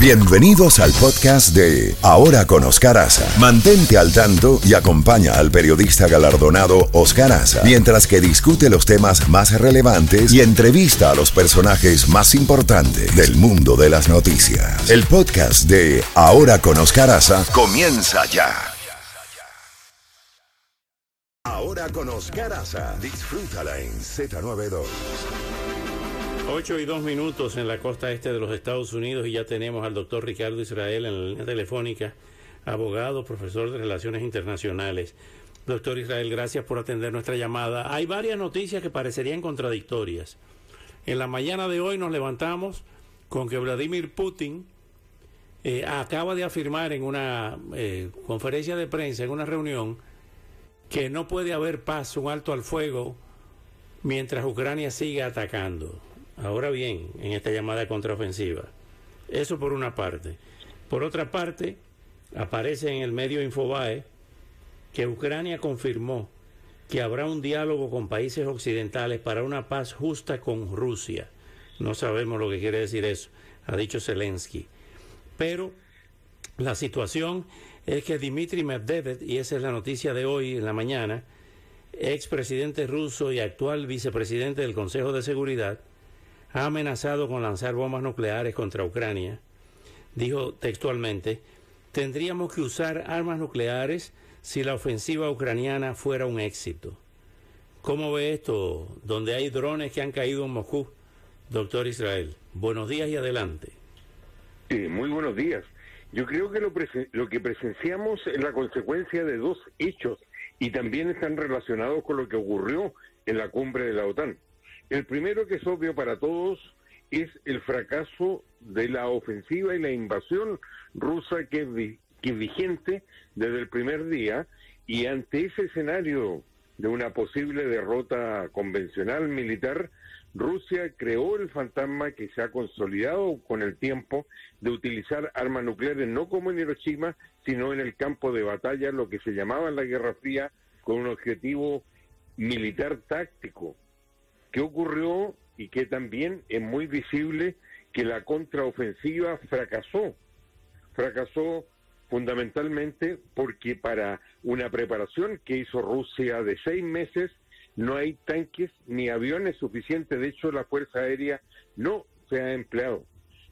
Bienvenidos al podcast de Ahora con Oscar Aza. Mantente al tanto y acompaña al periodista galardonado Oscar Aza mientras que discute los temas más relevantes y entrevista a los personajes más importantes del mundo de las noticias. El podcast de Ahora con Oscar Aza comienza ya. Ahora con Oscar Aza. Disfrútala en Z92. 8 y 2 minutos en la costa este de los Estados Unidos y ya tenemos al doctor Ricardo Israel en la línea telefónica, abogado, profesor de Relaciones Internacionales. Doctor Israel, gracias por atender nuestra llamada. Hay varias noticias que parecerían contradictorias. En la mañana de hoy nos levantamos con que Vladimir Putin eh, acaba de afirmar en una eh, conferencia de prensa, en una reunión, que no puede haber paz, un alto al fuego, mientras Ucrania siga atacando. Ahora bien, en esta llamada contraofensiva. Eso por una parte. Por otra parte, aparece en el medio Infobae que Ucrania confirmó que habrá un diálogo con países occidentales para una paz justa con Rusia. No sabemos lo que quiere decir eso, ha dicho Zelensky. Pero la situación es que Dmitry Medvedev, y esa es la noticia de hoy en la mañana, expresidente ruso y actual vicepresidente del Consejo de Seguridad, ha amenazado con lanzar bombas nucleares contra Ucrania. Dijo textualmente, tendríamos que usar armas nucleares si la ofensiva ucraniana fuera un éxito. ¿Cómo ve esto? Donde hay drones que han caído en Moscú, doctor Israel. Buenos días y adelante. Sí, muy buenos días. Yo creo que lo, lo que presenciamos es la consecuencia de dos hechos y también están relacionados con lo que ocurrió en la cumbre de la OTAN. El primero que es obvio para todos es el fracaso de la ofensiva y la invasión rusa que es, vigente desde el primer día y ante ese escenario de una posible derrota convencional militar, Rusia creó el fantasma que se ha consolidado con el tiempo de utilizar armas nucleares no como en Hiroshima, sino en el campo de batalla, lo que se llamaba la Guerra Fría, con un objetivo militar táctico. ¿Qué ocurrió y que también es muy visible que la contraofensiva fracasó. Fracasó fundamentalmente porque para una preparación que hizo Rusia de seis meses no hay tanques ni aviones suficientes. De hecho, la Fuerza Aérea no se ha empleado.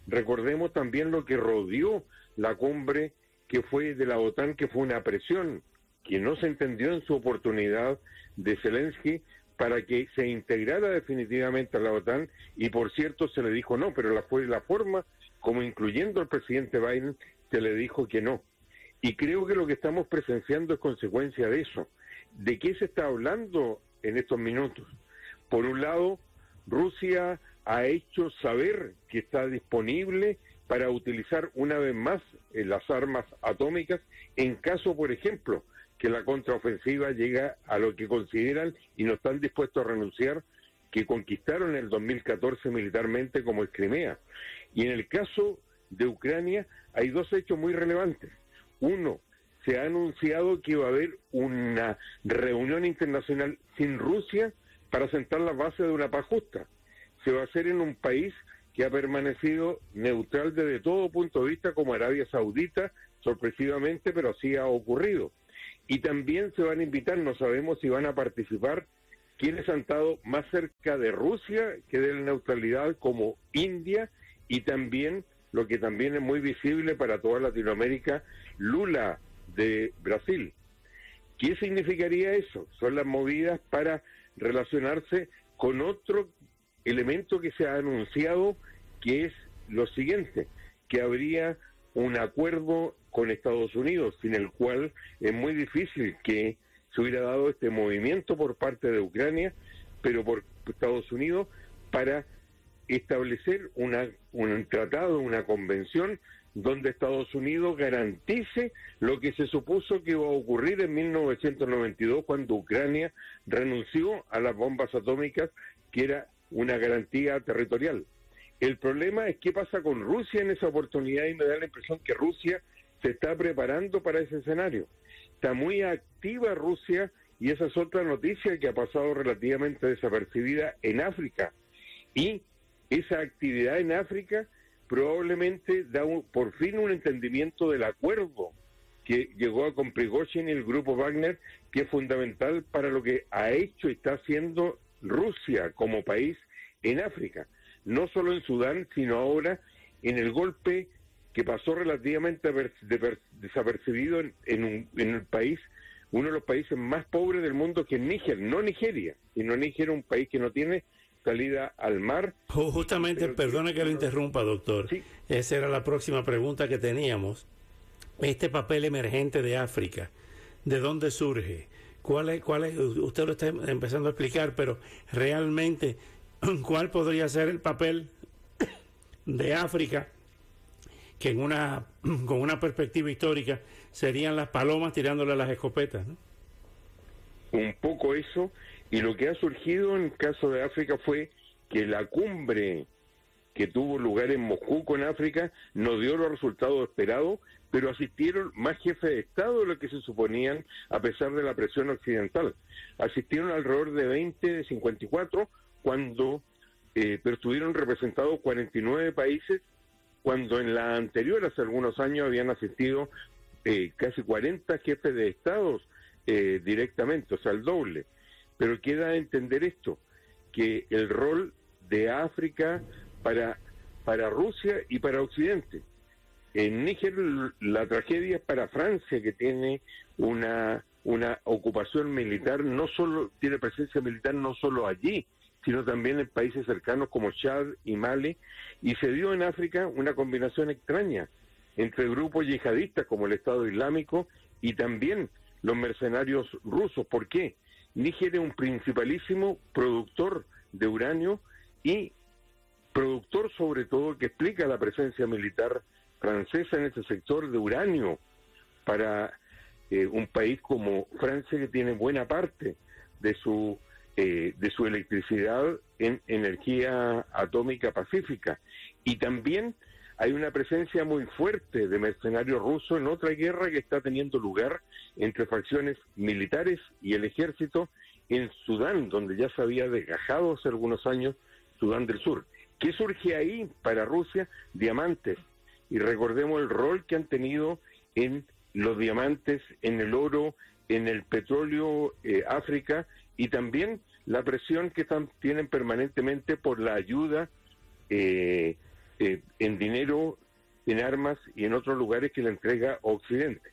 Recordemos también lo que rodeó la cumbre que fue de la OTAN, que fue una presión que no se entendió en su oportunidad de Zelensky para que se integrara definitivamente a la OTAN y por cierto se le dijo no, pero la fue la forma como incluyendo al presidente Biden se le dijo que no. Y creo que lo que estamos presenciando es consecuencia de eso. ¿De qué se está hablando en estos minutos? Por un lado, Rusia ha hecho saber que está disponible para utilizar una vez más las armas atómicas en caso, por ejemplo, que la contraofensiva llega a lo que consideran y no están dispuestos a renunciar que conquistaron en el 2014 militarmente como es Crimea. Y en el caso de Ucrania hay dos hechos muy relevantes. Uno, se ha anunciado que va a haber una reunión internacional sin Rusia para sentar la base de una paz justa. Se va a hacer en un país que ha permanecido neutral desde todo punto de vista como Arabia Saudita, sorpresivamente, pero así ha ocurrido. Y también se van a invitar, no sabemos si van a participar quienes han estado más cerca de Rusia que de la neutralidad como India y también lo que también es muy visible para toda Latinoamérica, Lula de Brasil. ¿Qué significaría eso? Son las movidas para relacionarse con otro elemento que se ha anunciado, que es lo siguiente, que habría un acuerdo con Estados Unidos, sin el cual es muy difícil que se hubiera dado este movimiento por parte de Ucrania, pero por Estados Unidos, para establecer una, un tratado, una convención donde Estados Unidos garantice lo que se supuso que iba a ocurrir en 1992 cuando Ucrania renunció a las bombas atómicas, que era una garantía territorial. El problema es qué pasa con Rusia en esa oportunidad y me da la impresión que Rusia se está preparando para ese escenario. Está muy activa Rusia y esa es otra noticia que ha pasado relativamente desapercibida en África. Y esa actividad en África probablemente da por fin un entendimiento del acuerdo que llegó a con Prigozhin y el grupo Wagner, que es fundamental para lo que ha hecho y está haciendo Rusia como país en África, no solo en Sudán, sino ahora en el golpe que pasó relativamente desapercibido en, en, el país, uno de los países más pobres del mundo que es Níger, no Nigeria, sino Níger, un país que no tiene salida al mar. Justamente, perdone que lo interrumpa, doctor. Esa era la próxima pregunta que teníamos. Este papel emergente de África, ¿de dónde surge? ¿Cuál es, cuál es, usted lo está empezando a explicar, pero realmente, ¿cuál podría ser el papel de África que en una, con una perspectiva histórica serían las palomas tirándole las escopetas? Un poco eso, y lo que ha surgido en el caso de África fue que la cumbre que tuvo lugar en Moscú con África no dio los resultados esperados, pero asistieron más jefes de Estado de lo que se suponían a pesar de la presión occidental. Asistieron alrededor de 20 de 54 cuando eh, pero estuvieron representados 49 países cuando en la anterior, hace algunos años, habían asistido eh, casi 40 jefes de estados eh, directamente, o sea, el doble. Pero queda entender esto, que el rol de África para, para Rusia y para Occidente. En Níger la tragedia es para Francia, que tiene una, una ocupación militar, no solo tiene presencia militar no solo allí, sino también en países cercanos como Chad y Mali, y se dio en África una combinación extraña entre grupos yihadistas como el Estado Islámico y también los mercenarios rusos. ¿Por qué? Níger es un principalísimo productor de uranio y productor sobre todo que explica la presencia militar francesa en ese sector de uranio para eh, un país como Francia que tiene buena parte de su eh, de su electricidad en energía atómica pacífica. Y también hay una presencia muy fuerte de mercenarios rusos en otra guerra que está teniendo lugar entre facciones militares y el ejército en Sudán, donde ya se había desgajado hace algunos años Sudán del Sur. ¿Qué surge ahí para Rusia? Diamantes. Y recordemos el rol que han tenido en los diamantes, en el oro, en el petróleo eh, África y también la presión que tienen permanentemente por la ayuda eh, eh, en dinero, en armas y en otros lugares que le entrega Occidente.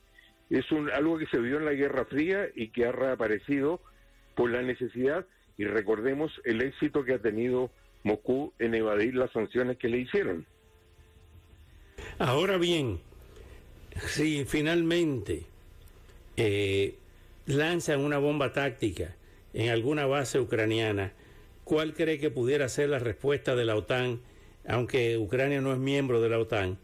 Es un, algo que se vio en la Guerra Fría y que ha reaparecido por la necesidad y recordemos el éxito que ha tenido Moscú en evadir las sanciones que le hicieron. Ahora bien, si finalmente eh, lanzan una bomba táctica en alguna base ucraniana, ¿cuál cree que pudiera ser la respuesta de la OTAN, aunque Ucrania no es miembro de la OTAN?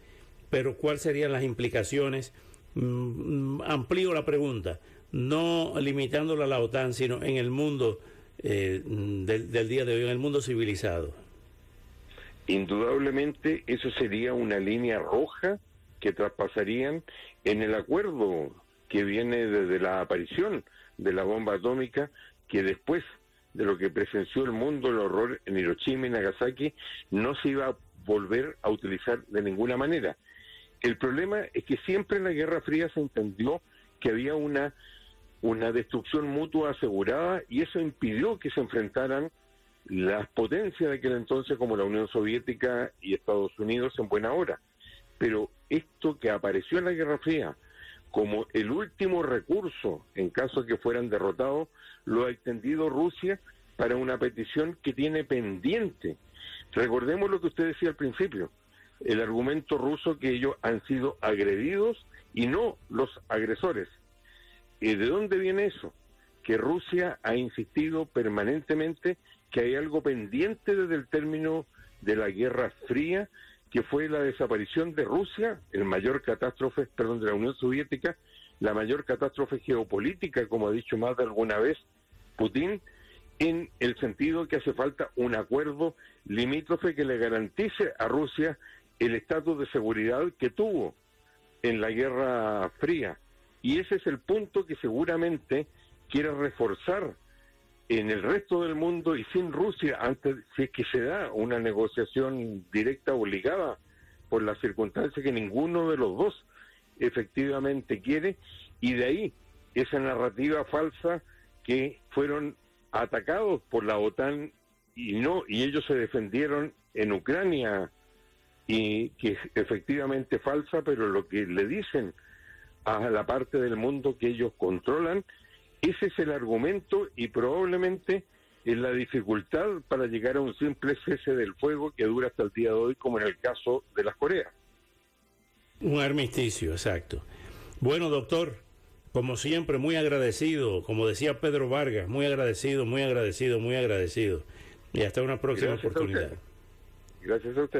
Pero ¿cuáles serían las implicaciones? Mm, amplío la pregunta, no limitándola a la OTAN, sino en el mundo eh, del día de hoy, en el mundo civilizado. Indudablemente eso sería una línea roja que traspasarían en el acuerdo que viene desde la aparición de la bomba atómica que después de lo que presenció el mundo, el horror en Hiroshima y Nagasaki, no se iba a volver a utilizar de ninguna manera. El problema es que siempre en la Guerra Fría se entendió que había una, una destrucción mutua asegurada y eso impidió que se enfrentaran las potencias de aquel entonces como la Unión Soviética y Estados Unidos en buena hora. Pero esto que apareció en la Guerra Fría, como el último recurso en caso de que fueran derrotados, lo ha extendido Rusia para una petición que tiene pendiente. Recordemos lo que usted decía al principio, el argumento ruso que ellos han sido agredidos y no los agresores. ¿Y de dónde viene eso? Que Rusia ha insistido permanentemente que hay algo pendiente desde el término de la Guerra Fría que fue la desaparición de Rusia, el mayor catástrofe, perdón, de la Unión Soviética, la mayor catástrofe geopolítica, como ha dicho más de alguna vez Putin, en el sentido que hace falta un acuerdo limítrofe que le garantice a Rusia el estatus de seguridad que tuvo en la Guerra Fría. Y ese es el punto que seguramente quiere reforzar en el resto del mundo y sin Rusia, antes si es que se da una negociación directa obligada por las circunstancias que ninguno de los dos efectivamente quiere y de ahí esa narrativa falsa que fueron atacados por la OTAN y no y ellos se defendieron en Ucrania y que es efectivamente falsa, pero lo que le dicen a la parte del mundo que ellos controlan, ese es el argumento y probablemente es la dificultad para llegar a un simple cese del fuego que dura hasta el día de hoy, como en el caso de las Coreas. Un armisticio, exacto. Bueno, doctor, como siempre, muy agradecido, como decía Pedro Vargas, muy agradecido, muy agradecido, muy agradecido. Y hasta una próxima oportunidad. Gracias a usted.